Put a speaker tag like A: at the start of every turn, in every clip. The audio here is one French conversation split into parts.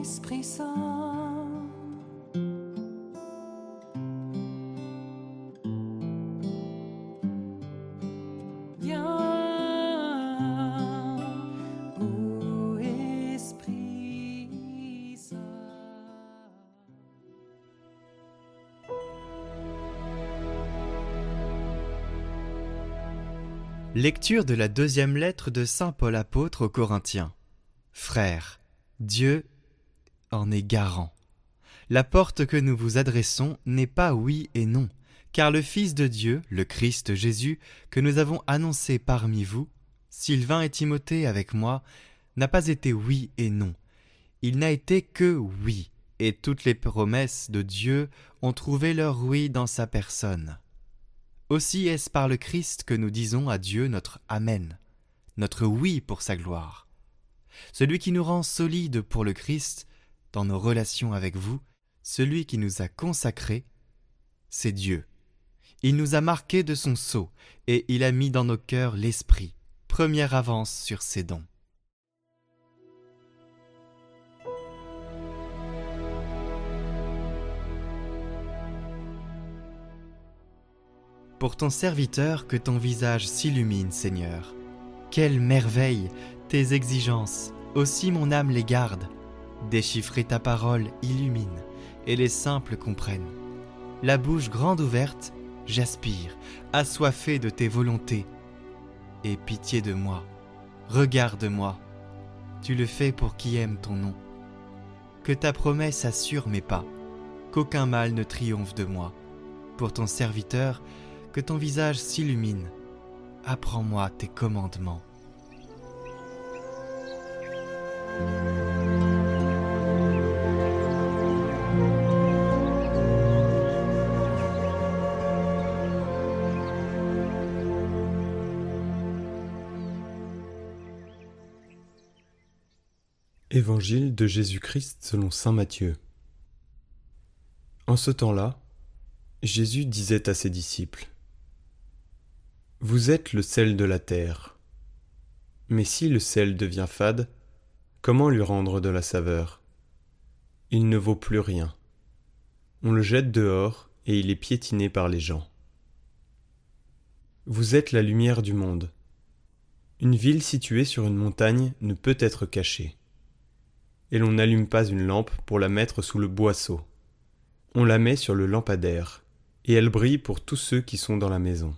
A: Esprit Saint.
B: Lecture de la deuxième lettre de Saint Paul apôtre aux Corinthiens. Frères, Dieu en est garant. La porte que nous vous adressons n'est pas oui et non, car le Fils de Dieu, le Christ Jésus, que nous avons annoncé parmi vous, Sylvain et Timothée avec moi, n'a pas été oui et non. Il n'a été que oui, et toutes les promesses de Dieu ont trouvé leur oui dans sa personne. Aussi est-ce par le Christ que nous disons à Dieu notre Amen, notre oui pour sa gloire. Celui qui nous rend solides pour le Christ dans nos relations avec vous, celui qui nous a consacrés, c'est Dieu. Il nous a marqués de son sceau et il a mis dans nos cœurs l'Esprit, première avance sur ses dons. Pour ton serviteur, que ton visage s'illumine, Seigneur. Quelle merveille, tes exigences, aussi mon âme les garde. Déchiffrer ta parole illumine, et les simples comprennent. La bouche grande ouverte, j'aspire, assoiffé de tes volontés. Et pitié de moi, regarde-moi. Tu le fais pour qui aime ton nom. Que ta promesse assure mes pas, qu'aucun mal ne triomphe de moi. Pour ton serviteur, que ton visage s'illumine. Apprends-moi tes commandements.
C: Évangile de Jésus-Christ selon Saint Matthieu. En ce temps-là, Jésus disait à ses disciples Vous êtes le sel de la terre. Mais si le sel devient fade, comment lui rendre de la saveur? Il ne vaut plus rien. On le jette dehors et il est piétiné par les gens. Vous êtes la lumière du monde. Une ville située sur une montagne ne peut être cachée. Et l'on n'allume pas une lampe pour la mettre sous le boisseau. On la met sur le lampadaire, et elle brille pour tous ceux qui sont dans la maison.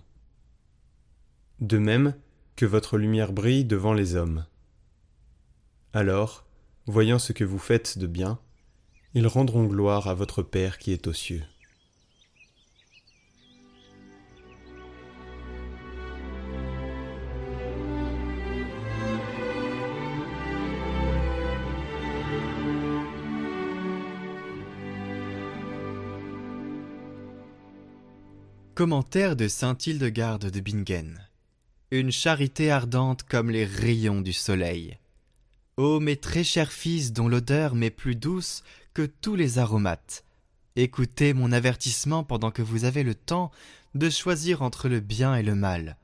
C: De même que votre lumière brille devant les hommes. Alors, voyant ce que vous faites de bien, ils rendront gloire à votre Père qui est aux cieux.
B: Commentaire de saint Hildegarde de Bingen. Une charité ardente comme les rayons du soleil. Ô mes très chers fils dont l'odeur m'est plus douce que tous les aromates, écoutez mon avertissement pendant que vous avez le temps de choisir entre le bien et le mal,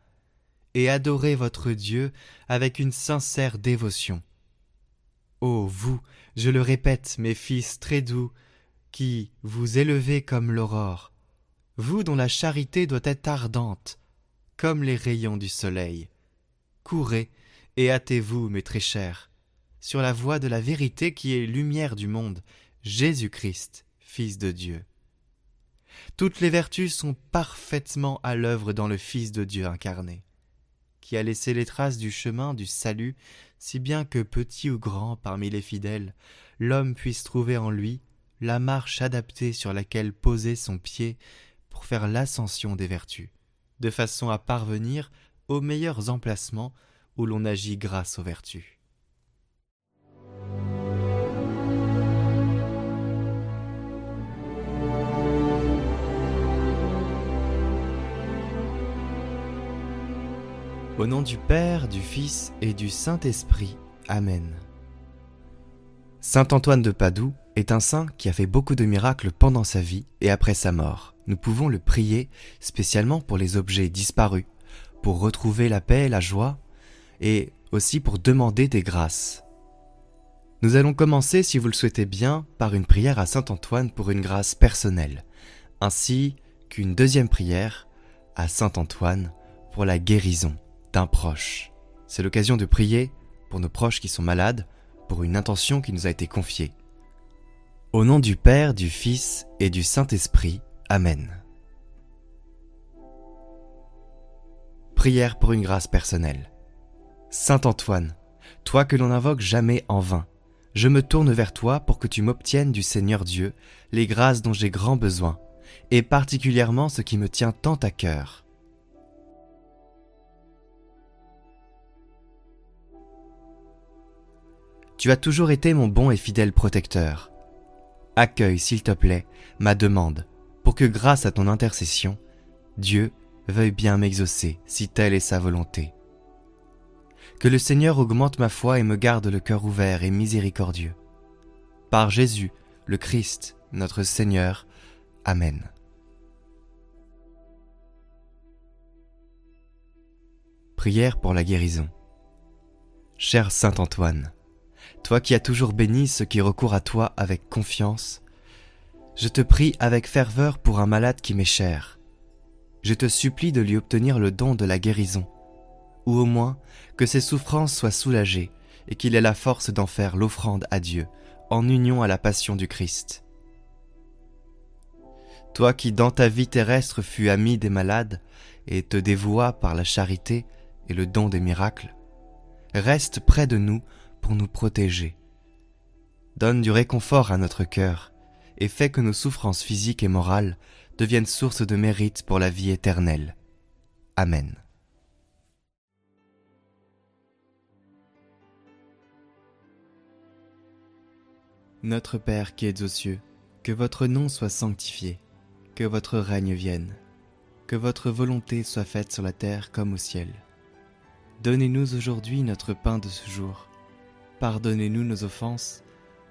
B: et adorez votre Dieu avec une sincère dévotion. Ô vous, je le répète, mes fils très doux, qui vous élevez comme l'aurore, vous dont la charité doit être ardente, comme les rayons du soleil. Courez et hâtez-vous, mes très chers, sur la voie de la vérité qui est lumière du monde, Jésus-Christ, Fils de Dieu. Toutes les vertus sont parfaitement à l'œuvre dans le Fils de Dieu incarné, qui a laissé les traces du chemin du salut, si bien que petit ou grand parmi les fidèles, l'homme puisse trouver en lui la marche adaptée sur laquelle poser son pied pour faire l'ascension des vertus, de façon à parvenir aux meilleurs emplacements où l'on agit grâce aux vertus. Au nom du Père, du Fils et du Saint-Esprit. Amen. Saint Antoine de Padoue est un saint qui a fait beaucoup de miracles pendant sa vie et après sa mort. Nous pouvons le prier spécialement pour les objets disparus, pour retrouver la paix et la joie, et aussi pour demander des grâces. Nous allons commencer, si vous le souhaitez bien, par une prière à Saint Antoine pour une grâce personnelle, ainsi qu'une deuxième prière à Saint Antoine pour la guérison d'un proche. C'est l'occasion de prier pour nos proches qui sont malades, pour une intention qui nous a été confiée. Au nom du Père, du Fils et du Saint-Esprit. Amen. Prière pour une grâce personnelle. Saint Antoine, toi que l'on invoque jamais en vain, je me tourne vers toi pour que tu m'obtiennes du Seigneur Dieu les grâces dont j'ai grand besoin, et particulièrement ce qui me tient tant à cœur. Tu as toujours été mon bon et fidèle protecteur. Accueille, s'il te plaît, ma demande, pour que grâce à ton intercession, Dieu veuille bien m'exaucer, si telle est sa volonté. Que le Seigneur augmente ma foi et me garde le cœur ouvert et miséricordieux. Par Jésus, le Christ, notre Seigneur. Amen. Prière pour la guérison. Cher Saint Antoine, toi qui as toujours béni ceux qui recourent à toi avec confiance, je te prie avec ferveur pour un malade qui m'est cher. Je te supplie de lui obtenir le don de la guérison, ou au moins que ses souffrances soient soulagées et qu'il ait la force d'en faire l'offrande à Dieu, en union à la passion du Christ. Toi qui dans ta vie terrestre fus ami des malades et te dévoua par la charité et le don des miracles, reste près de nous pour nous protéger. Donne du réconfort à notre cœur et fais que nos souffrances physiques et morales deviennent source de mérite pour la vie éternelle. Amen. Notre Père qui es aux cieux, que votre nom soit sanctifié, que votre règne vienne, que votre volonté soit faite sur la terre comme au ciel. Donnez-nous aujourd'hui notre pain de ce jour Pardonnez-nous nos offenses,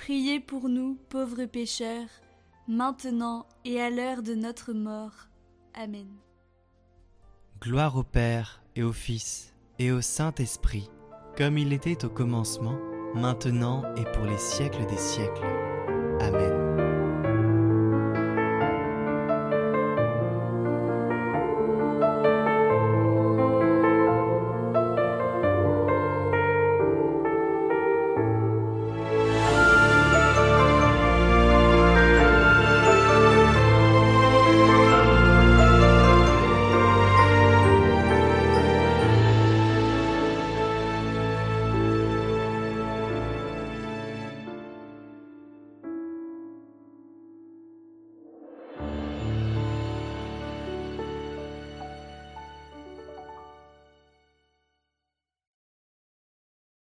D: Priez pour nous, pauvres pécheurs, maintenant et à l'heure de notre mort. Amen.
B: Gloire au Père et au Fils et au Saint-Esprit, comme il était au commencement, maintenant et pour les siècles des siècles. Amen.